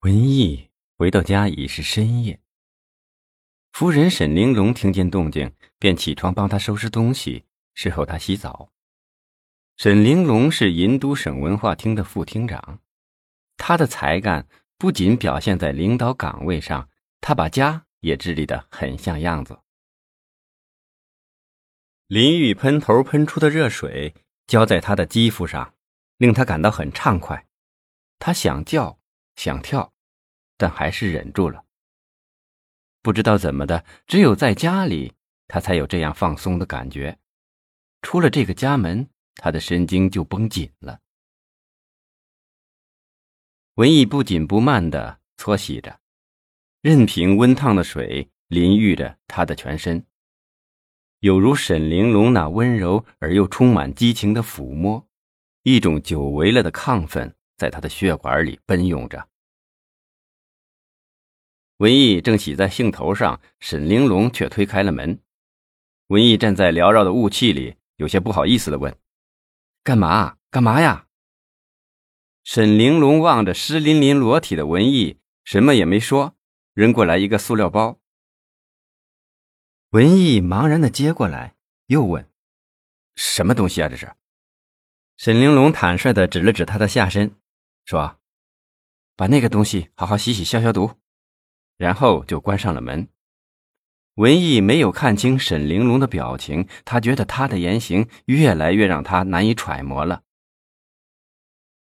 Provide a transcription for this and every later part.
文艺回到家已是深夜。夫人沈玲珑听见动静，便起床帮他收拾东西，伺候他洗澡。沈玲珑是银都省文化厅的副厅长，他的才干不仅表现在领导岗位上，他把家也治理得很像样子。淋浴喷头喷出的热水浇在他的肌肤上，令他感到很畅快。他想叫，想跳，但还是忍住了。不知道怎么的，只有在家里，他才有这样放松的感觉。出了这个家门，他的神经就绷紧了。文艺不紧不慢的搓洗着，任凭温烫的水淋浴着他的全身，有如沈玲珑那温柔而又充满激情的抚摸，一种久违了的亢奋。在他的血管里奔涌着。文艺正洗在兴头上，沈玲珑却推开了门。文艺站在缭绕的雾气里，有些不好意思的问：“干嘛？干嘛呀？”沈玲珑望着湿淋淋裸体的文艺，什么也没说，扔过来一个塑料包。文艺茫然的接过来，又问：“什么东西啊？这是？”沈玲珑坦率的指了指他的下身。说：“把那个东西好好洗洗消消毒。”然后就关上了门。文艺没有看清沈玲珑的表情，他觉得她的言行越来越让他难以揣摩了。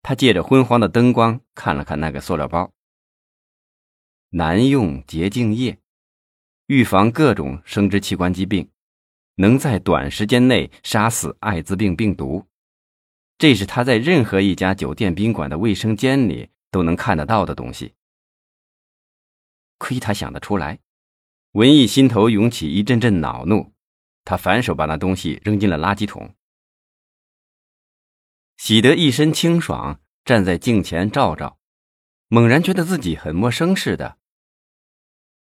他借着昏黄的灯光看了看那个塑料包，男用洁净液，预防各种生殖器官疾病，能在短时间内杀死艾滋病病毒。这是他在任何一家酒店宾馆的卫生间里都能看得到的东西。亏他想得出来，文艺心头涌起一阵阵恼怒，他反手把那东西扔进了垃圾桶。洗得一身清爽，站在镜前照照，猛然觉得自己很陌生似的。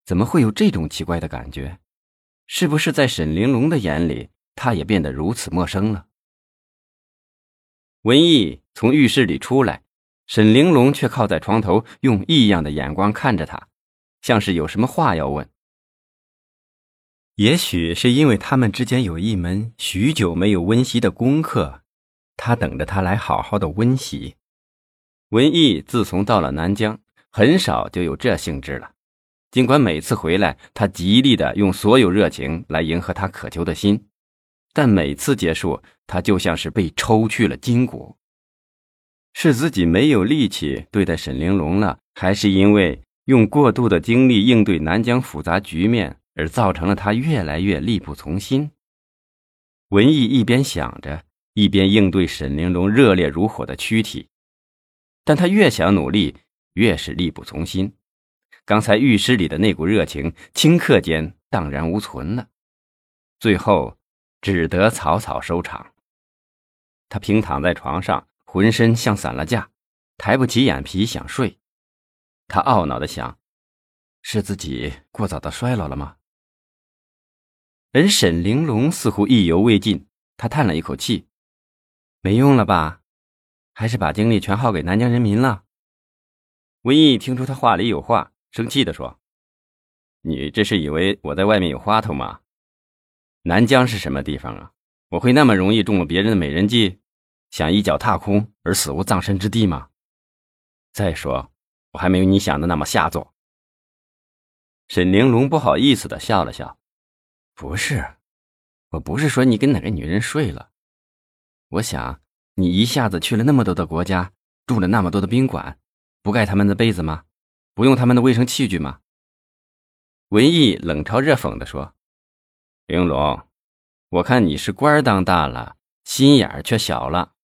怎么会有这种奇怪的感觉？是不是在沈玲珑的眼里，他也变得如此陌生了？文艺从浴室里出来，沈玲珑却靠在床头，用异样的眼光看着他，像是有什么话要问。也许是因为他们之间有一门许久没有温习的功课，他等着他来好好的温习。文艺自从到了南疆，很少就有这兴致了。尽管每次回来，他极力的用所有热情来迎合他渴求的心。但每次结束，他就像是被抽去了筋骨。是自己没有力气对待沈玲珑了，还是因为用过度的精力应对南疆复杂局面，而造成了他越来越力不从心？文艺一边想着，一边应对沈玲珑热烈如火的躯体，但他越想努力，越是力不从心。刚才浴室里的那股热情，顷刻间荡然无存了。最后。只得草草收场。他平躺在床上，浑身像散了架，抬不起眼皮想睡。他懊恼的想：是自己过早的衰老了吗？而沈玲珑似乎意犹未尽，他叹了一口气：“没用了吧？还是把精力全耗给南疆人民了。”文艺听出他话里有话，生气的说：“你这是以为我在外面有花头吗？”南疆是什么地方啊？我会那么容易中了别人的美人计，想一脚踏空而死无葬身之地吗？再说，我还没有你想的那么下作。沈玲珑不好意思的笑了笑：“不是，我不是说你跟哪个女人睡了。我想，你一下子去了那么多的国家，住了那么多的宾馆，不盖他们的被子吗？不用他们的卫生器具吗？”文艺冷嘲热讽的说。玲珑，我看你是官当大了，心眼儿却小了。